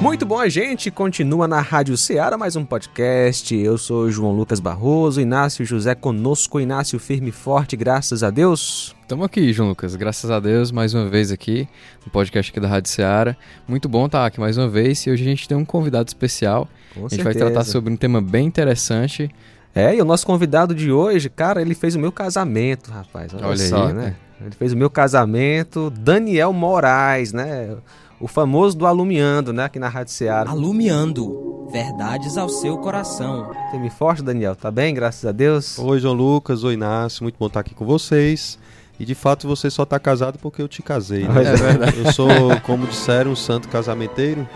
Muito bom, a gente continua na Rádio Ceará, mais um podcast. Eu sou João Lucas Barroso, Inácio José conosco, Inácio firme e forte, graças a Deus. Estamos aqui, João Lucas, graças a Deus, mais uma vez aqui no podcast aqui da Rádio Ceará. Muito bom estar aqui mais uma vez e hoje a gente tem um convidado especial. Com a gente vai tratar sobre um tema bem interessante. É, e o nosso convidado de hoje, cara, ele fez o meu casamento, rapaz. Olha, Olha só, aí, né? Ele fez o meu casamento, Daniel Moraes, né? O famoso do Alumiando, né? Aqui na Rádio Ceará. Alumiando. Verdades ao seu coração. me forte, Daniel. Tá bem? Graças a Deus. Oi, João Lucas. Oi, Inácio. Muito bom estar aqui com vocês. E de fato você só tá casado porque eu te casei. Né? É verdade. Eu sou, como disseram, um santo casamenteiro.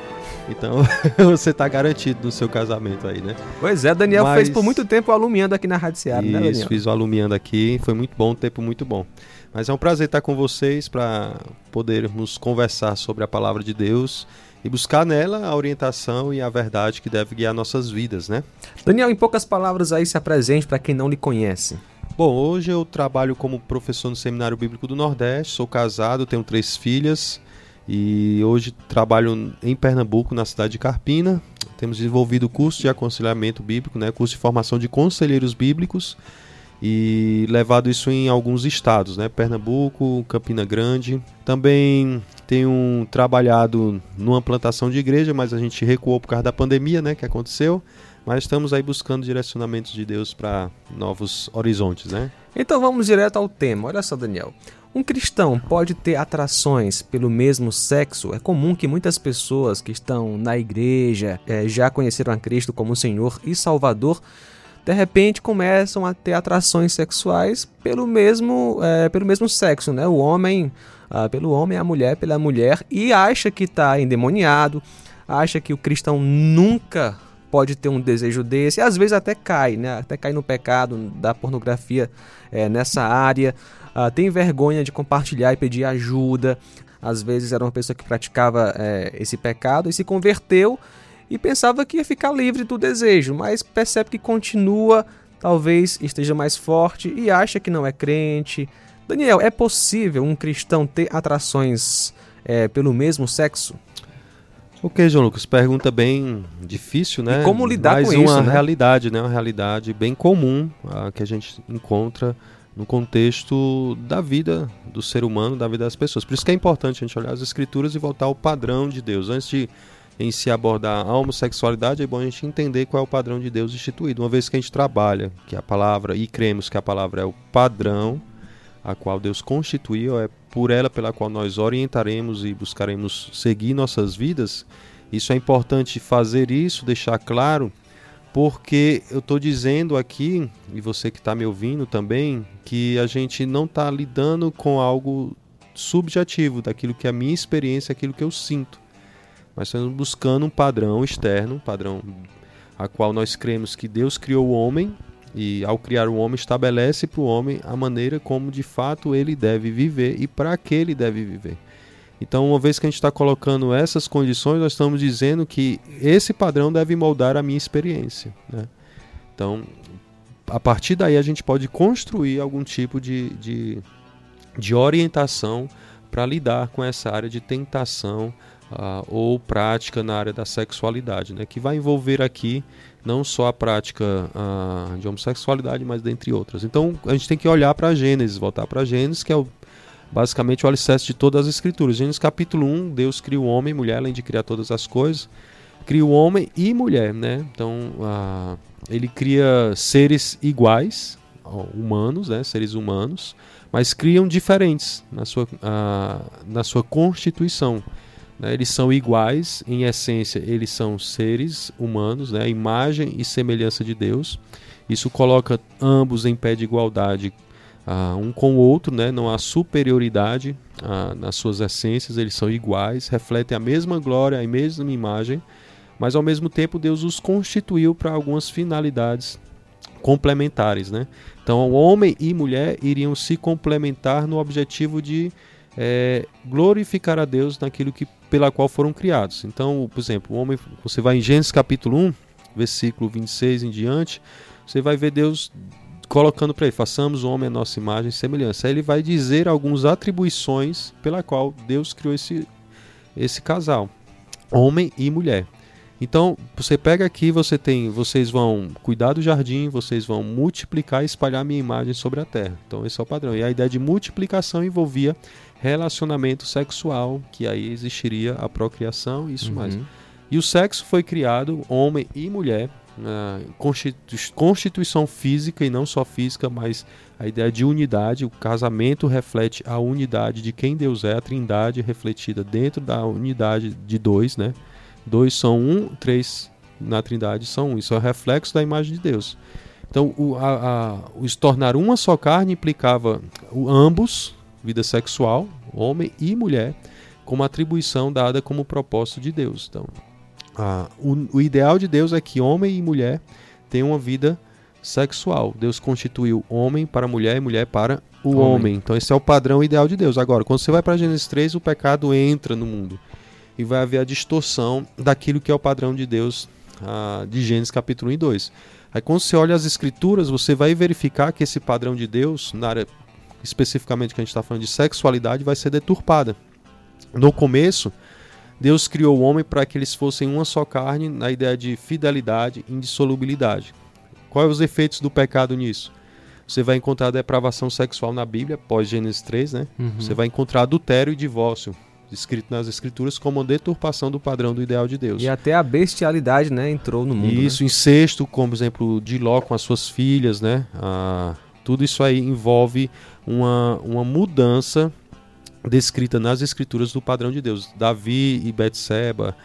Então você tá garantido no seu casamento aí, né? Pois é, Daniel Mas... fez por muito tempo o Alumiando aqui na Rádio Ceará, Isso, né, Daniel? fiz o Alumiando aqui. Foi muito bom, um tempo muito bom. Mas é um prazer estar com vocês para podermos conversar sobre a palavra de Deus e buscar nela a orientação e a verdade que deve guiar nossas vidas, né? Daniel, em poucas palavras aí se apresente para quem não lhe conhece. Bom, hoje eu trabalho como professor no Seminário Bíblico do Nordeste, sou casado, tenho três filhas e hoje trabalho em Pernambuco, na cidade de Carpina. Temos desenvolvido o curso de aconselhamento bíblico, né, curso de formação de conselheiros bíblicos e levado isso em alguns estados, né? Pernambuco, Campina Grande. Também tenho trabalhado numa plantação de igreja, mas a gente recuou por causa da pandemia, né, que aconteceu. Mas estamos aí buscando direcionamentos de Deus para novos horizontes, né? Então vamos direto ao tema. Olha só, Daniel. Um cristão pode ter atrações pelo mesmo sexo? É comum que muitas pessoas que estão na igreja é, já conheceram a Cristo como Senhor e Salvador, de repente começam a ter atrações sexuais pelo mesmo, é, pelo mesmo sexo, né? O homem ah, pelo homem, a mulher pela mulher, e acha que está endemoniado, acha que o cristão nunca pode ter um desejo desse, e às vezes até cai, né? Até cai no pecado da pornografia é, nessa área, ah, tem vergonha de compartilhar e pedir ajuda. Às vezes era uma pessoa que praticava é, esse pecado e se converteu e pensava que ia ficar livre do desejo, mas percebe que continua, talvez esteja mais forte e acha que não é crente. Daniel, é possível um cristão ter atrações é, pelo mesmo sexo? Ok, João Lucas, pergunta bem difícil, né? E como lidar Mas com uma isso, né? realidade, né? Uma realidade bem comum uh, que a gente encontra no contexto da vida do ser humano, da vida das pessoas. Por isso que é importante a gente olhar as escrituras e voltar ao padrão de Deus. Antes de em se abordar a homossexualidade, é bom a gente entender qual é o padrão de Deus instituído. Uma vez que a gente trabalha que a palavra e cremos que a palavra é o padrão a qual Deus constituiu, é por ela pela qual nós orientaremos e buscaremos seguir nossas vidas. Isso é importante fazer isso, deixar claro, porque eu estou dizendo aqui, e você que está me ouvindo também, que a gente não está lidando com algo subjetivo, daquilo que é a minha experiência, aquilo que eu sinto mas estamos buscando um padrão externo, um padrão a qual nós cremos que Deus criou o homem e ao criar o homem estabelece para o homem a maneira como de fato ele deve viver e para que ele deve viver. Então, uma vez que a gente está colocando essas condições, nós estamos dizendo que esse padrão deve moldar a minha experiência. Né? Então, a partir daí a gente pode construir algum tipo de, de, de orientação para lidar com essa área de tentação, uh, ou prática na área da sexualidade, né, que vai envolver aqui não só a prática uh, de homossexualidade, mas dentre outras. Então a gente tem que olhar para Gênesis, voltar para Gênesis, que é o, basicamente o alicerce de todas as escrituras. Gênesis capítulo 1, Deus cria o homem e mulher, além de criar todas as coisas, cria o homem e mulher, né? Então uh, ele cria seres iguais, humanos, né? seres humanos, mas criam diferentes na sua, uh, na sua constituição. Né? Eles são iguais em essência, eles são seres humanos, né? imagem e semelhança de Deus. Isso coloca ambos em pé de igualdade uh, um com o outro, né? não há superioridade uh, nas suas essências, eles são iguais, refletem a mesma glória, a mesma imagem, mas ao mesmo tempo Deus os constituiu para algumas finalidades complementares. Né? Então, homem e mulher iriam se complementar no objetivo de é, glorificar a Deus naquilo que pela qual foram criados. Então, por exemplo, o homem, você vai em Gênesis capítulo 1, versículo 26 em diante, você vai ver Deus colocando para ele, façamos o homem a nossa imagem e semelhança. Aí ele vai dizer algumas atribuições pela qual Deus criou esse, esse casal. homem e mulher. Então, você pega aqui, você tem, vocês vão cuidar do jardim, vocês vão multiplicar e espalhar a minha imagem sobre a terra. Então, esse é o padrão. E a ideia de multiplicação envolvia relacionamento sexual, que aí existiria a procriação e isso Uhum. mais. E o sexo foi criado, homem e mulher, na constitu- constituição física e não só física, mas a ideia de unidade. O casamento reflete a unidade de quem Deus é, a trindade refletida dentro da unidade de dois, né? Dois são um, três na trindade são um. Isso é o reflexo da imagem de Deus. Então, o, a, a- o se tornar uma só carne implicava o, ambos, vida sexual, homem e mulher, como atribuição dada como propósito de Deus. Então, a- o, o ideal de Deus é que homem e mulher tenham uma vida sexual. Deus constituiu homem para mulher e mulher para o Homem. homem. Então, esse é o padrão ideal de Deus. Agora, quando você vai para Gênesis 3, o pecado entra no mundo e vai haver a distorção daquilo que é o padrão de Deus ah, de Gênesis capítulo 1 e 2. Aí quando você olha as escrituras, você vai verificar que esse padrão de Deus, na área especificamente que a gente está falando de sexualidade, vai ser deturpada. No começo, Deus criou o homem para que eles fossem uma só carne, na ideia de fidelidade e indissolubilidade. Quais os efeitos do pecado nisso? Você vai encontrar depravação sexual na Bíblia, pós Gênesis 3, né? Uhum. Você vai encontrar adultério e divórcio, escrito nas escrituras como uma deturpação do padrão do ideal de Deus. E até a bestialidade, né, entrou no mundo. né? Isso, incesto, como exemplo, de Ló com as suas filhas, né? Ah, tudo isso aí envolve uma, uma mudança descrita nas escrituras do padrão de Deus. Davi e Betseba,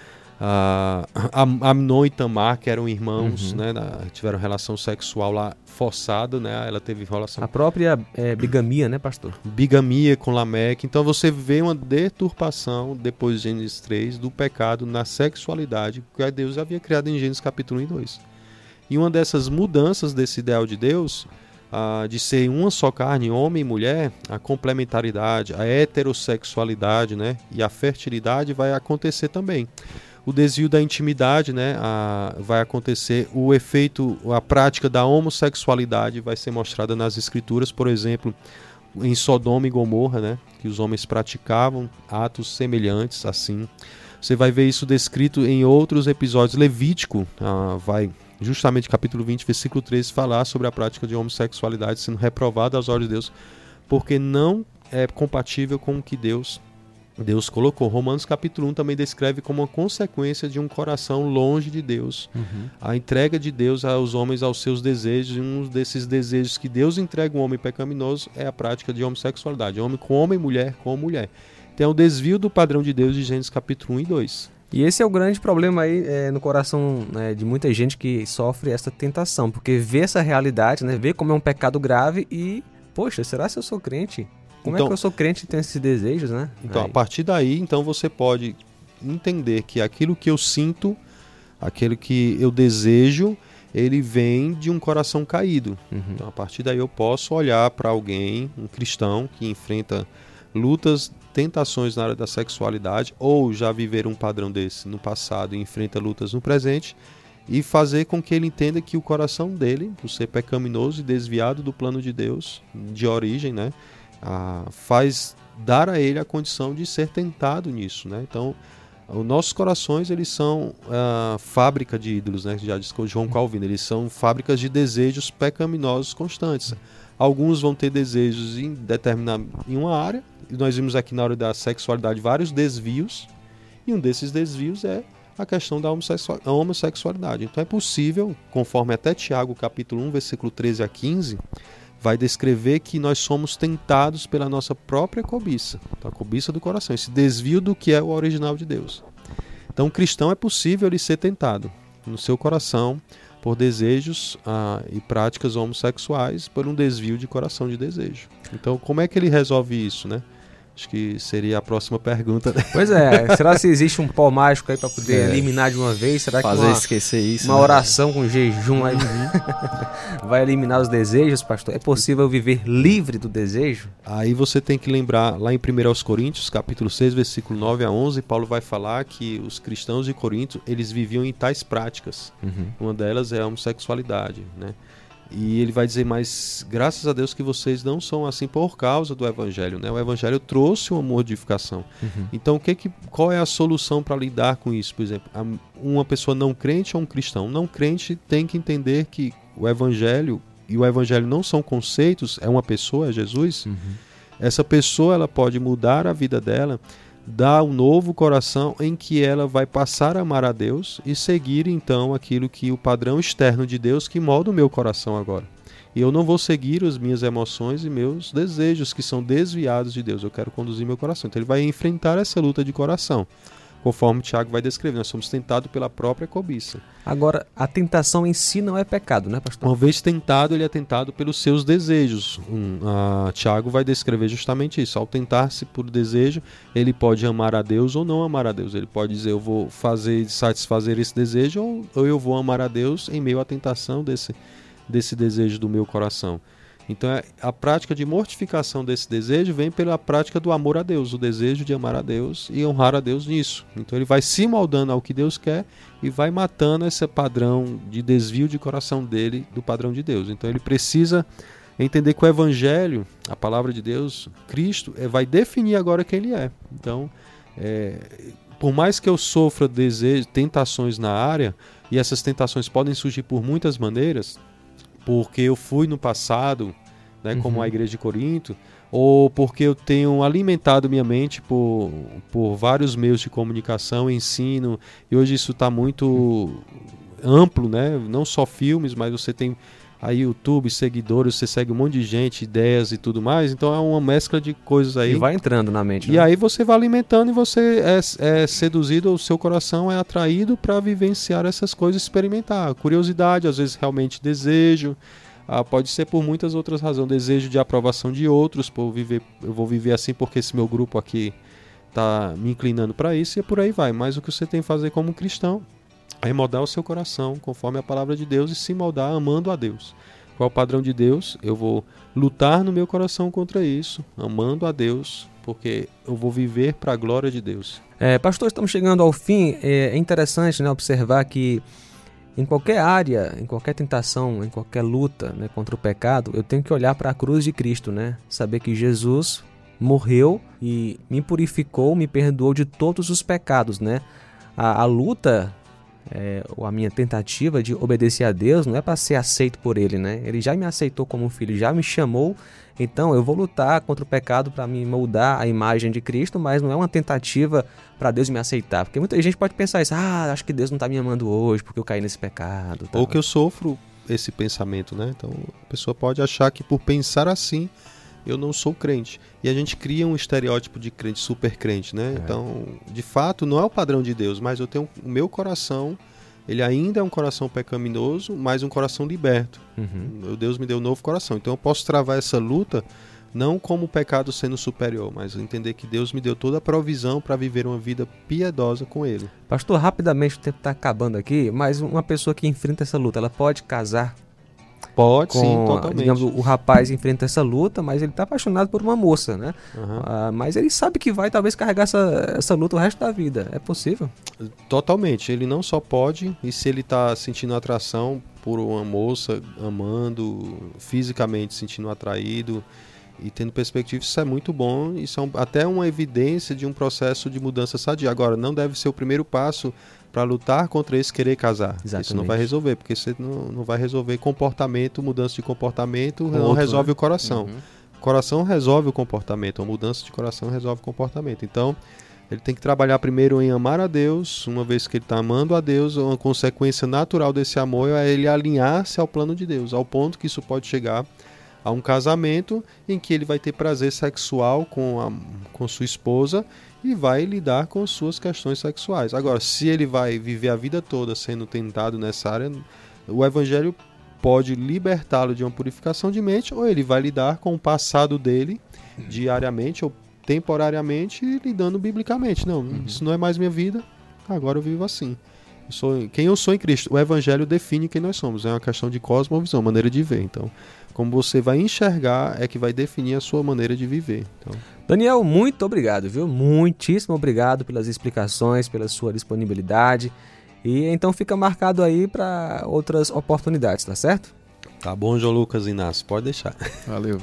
Am- Amnon e Tamar, que eram irmãos, Uhum. né? na- tiveram relação sexual lá forçada, né? Ela teve relação A própria é, bigamia, né, pastor? bigamia com Lameque. Então você vê uma deturpação, depois de Gênesis 3, do pecado na sexualidade que Deus havia criado em Gênesis capítulo 1 e 2. E uma dessas mudanças desse ideal de Deus, ah, de ser uma só carne, homem e mulher, a complementaridade, a heterossexualidade né, e a fertilidade vai acontecer também. O desvio da intimidade né, a- vai acontecer, o efeito, a prática da homossexualidade vai ser mostrada nas escrituras, por exemplo, em Sodoma e Gomorra, né, que os homens praticavam atos semelhantes assim. Você vai ver isso descrito em outros episódios. Levítico ah, vai, justamente capítulo 20, versículo 13, falar sobre a prática de homossexualidade sendo reprovada aos olhos de Deus, porque não é compatível com o que Deus Deus colocou. Romanos capítulo 1 também descreve como uma consequência de um coração longe de Deus. A entrega de Deus aos homens aos seus desejos, e um desses desejos que Deus entrega ao homem pecaminoso é a prática de homossexualidade. Homem com homem, mulher com mulher. Tem o desvio do padrão de Deus de Gênesis capítulo 1 e 2. E esse é o grande problema aí é, no coração né, de muita gente que sofre essa tentação, porque vê essa realidade, né, vê como é um pecado grave e, poxa, será que eu sou crente? Como é Então- que eu sou crente e tenho esses desejos, né? Então, Aí. a partir daí, então você pode entender que aquilo que eu sinto, aquilo que eu desejo, ele vem de um coração caído. Uhum. Então, a partir daí eu posso olhar para alguém, um cristão que enfrenta lutas, tentações na área da sexualidade ou já viver um padrão desse no passado e enfrenta lutas no presente e fazer com que ele entenda que o coração dele, por ser pecaminoso e desviado do plano de Deus de origem, né, ah, faz dar a ele a condição de ser tentado nisso, né? Então, os nossos corações eles são ah, fábrica de ídolos, né? Já disse João Calvino, eles são fábricas de desejos pecaminosos constantes. Alguns vão ter desejos em determinada em uma área. E nós vimos aqui na hora da sexualidade vários desvios. E um desses desvios é a questão da homossexua- a homossexualidade. Então é possível, conforme até Tiago capítulo 1, versículo 13 a 15, vai descrever que nós somos tentados pela nossa própria cobiça, a cobiça do coração, esse desvio do que é o original de Deus. Então, o cristão é possível ele ser tentado no seu coração por desejos ah, e práticas homossexuais, por um desvio de coração de desejo. Então, como é que ele resolve isso, né? Acho que seria a próxima pergunta. Pois é, será se existe um pó mágico aí pra poder É. eliminar de uma vez? Será que Fazer uma, esquecer isso. uma né? oração com jejum aí vai eliminar os desejos, pastor? É possível viver livre do desejo? Aí você tem que lembrar, lá em 1 aos Coríntios, capítulo 6, versículo 9 a 11, Paulo vai falar que os cristãos de Corinto, eles viviam em tais práticas. Uma delas é a homossexualidade, né? E ele vai dizer, mas graças a Deus que vocês não são assim por causa do evangelho, né? O evangelho trouxe uma modificação. Uhum. Então, o que que, qual é a solução para lidar com isso? Por exemplo, uma pessoa não crente ou um cristão não crente tem que entender que o evangelho e o evangelho não são conceitos, é uma pessoa, é Jesus. Uhum. Essa pessoa ela pode mudar a vida dela dá um novo coração em que ela vai passar a amar a Deus e seguir então aquilo que o padrão externo de Deus que molda o meu coração agora. E eu não vou seguir as minhas emoções e meus desejos que são desviados de Deus. Eu quero conduzir meu coração. Então ele vai enfrentar essa luta de coração conforme Tiago vai descrever. Nós somos tentados pela própria cobiça. Agora, a tentação em si não é pecado, né, pastor? Uma vez tentado, ele é tentado pelos seus desejos. Um, Tiago vai descrever justamente isso. Ao tentar-se por desejo, ele pode amar a Deus ou não amar a Deus. Ele pode dizer, eu vou fazer satisfazer esse desejo ou, ou eu vou amar a Deus em meio à tentação desse, desse desejo do meu coração. Então é, a prática de mortificação desse desejo vem pela prática do amor a Deus, o desejo de amar a Deus e honrar a Deus nisso. Então ele vai se moldando ao que Deus quer e vai matando esse padrão de desvio de coração dele do padrão de Deus. Então ele precisa entender que o Evangelho, a palavra de Deus, Cristo, é, vai definir agora quem ele é. Então, é, por mais que eu sofra desejos, tentações na área, e essas tentações podem surgir por muitas maneiras, porque eu fui no passado, né, uhum. como a igreja de Corinto, ou porque eu tenho alimentado minha mente por, por vários meios de comunicação, ensino, e hoje isso está muito amplo, né? Não só filmes, mas você tem aí YouTube, seguidores, você segue um monte de gente, ideias e tudo mais. Então é uma mescla de coisas aí. E vai entrando na mente. E né? aí você vai alimentando e você é, é seduzido, o seu coração é atraído para vivenciar essas coisas, experimentar. Curiosidade, às vezes realmente desejo. Ah, pode ser por muitas outras razões, desejo de aprovação de outros, por viver, eu vou viver assim porque esse meu grupo aqui está me inclinando para isso e por aí vai. Mas o que você tem que fazer como cristão a moldar o seu coração conforme a palavra de Deus e se moldar amando a Deus. Qual é o padrão de Deus? Eu vou lutar no meu coração contra isso, amando a Deus, porque eu vou viver para a glória de Deus. É, pastor, estamos chegando ao fim. É interessante né, observar que em qualquer área, em qualquer tentação, em qualquer luta né, contra o pecado, eu tenho que olhar para a cruz de Cristo, né? Saber que Jesus morreu e me purificou, me perdoou de todos os pecados, né? A, a luta é, a minha tentativa de obedecer a Deus não é para ser aceito por Ele, né? Ele já me aceitou como filho, já me chamou, então eu vou lutar contra o pecado para me moldar a imagem de Cristo, mas não é uma tentativa para Deus me aceitar, porque muita gente pode pensar isso, ah, acho que Deus não está me amando hoje porque eu caí nesse pecado. Ou que eu sofro esse pensamento, né? Então a pessoa pode achar que por pensar assim eu não sou crente. E a gente cria um estereótipo de crente, super crente, né? É. Então, de fato, não é o padrão de Deus, mas eu tenho o meu coração, ele ainda é um coração pecaminoso, mas um coração liberto. Uhum. Deus me deu um novo coração. Então eu posso travar essa luta não como o pecado sendo superior, mas entender que Deus me deu toda a provisão para viver uma vida piedosa com Ele. Pastor, rapidamente o tempo está acabando aqui, mas uma pessoa que enfrenta essa luta, ela pode casar Pode, com, sim, totalmente. Digamos, o rapaz enfrenta essa luta, mas ele está apaixonado por uma moça, né? Uhum. Ah, mas ele sabe que vai talvez carregar essa, essa luta o resto da vida. É possível? Totalmente. Ele não só pode, e se ele está sentindo atração por uma moça, amando, fisicamente sentindo atraído e tendo perspectiva, isso é muito bom. Isso é um, até uma evidência de um processo de mudança sadia. Agora, não deve ser o primeiro passo para lutar contra esse querer casar. Exatamente. Isso não vai resolver, porque você não, não vai resolver comportamento, mudança de comportamento, não outro, resolve né? o coração. Uhum. O coração resolve o comportamento, a mudança de coração resolve o comportamento. Então, ele tem que trabalhar primeiro em amar a Deus, uma vez que ele está amando a Deus, uma consequência natural desse amor é ele alinhar-se ao plano de Deus, ao ponto que isso pode chegar a um casamento em que ele vai ter prazer sexual com, a, com sua esposa e vai lidar com suas questões sexuais. Agora, se ele vai viver a vida toda sendo tentado nessa área, o evangelho pode libertá-lo de uma purificação de mente ou ele vai lidar com o passado dele diariamente ou temporariamente lidando biblicamente. Não, uhum. isso não é mais minha vida, agora eu vivo assim. Eu sou, quem eu sou em Cristo. O evangelho define quem nós somos. É uma questão de cosmovisão, maneira de ver. Então, como você vai enxergar é que vai definir a sua maneira de viver. Então... Daniel, muito obrigado, viu? Muitíssimo obrigado pelas explicações, pela sua disponibilidade. E então fica marcado aí para outras oportunidades, tá certo? Tá bom, João Lucas Inácio, pode deixar. Valeu.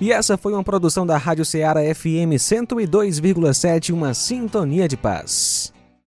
E essa foi uma produção da Rádio Ceará FM 102,7, uma sintonia de paz.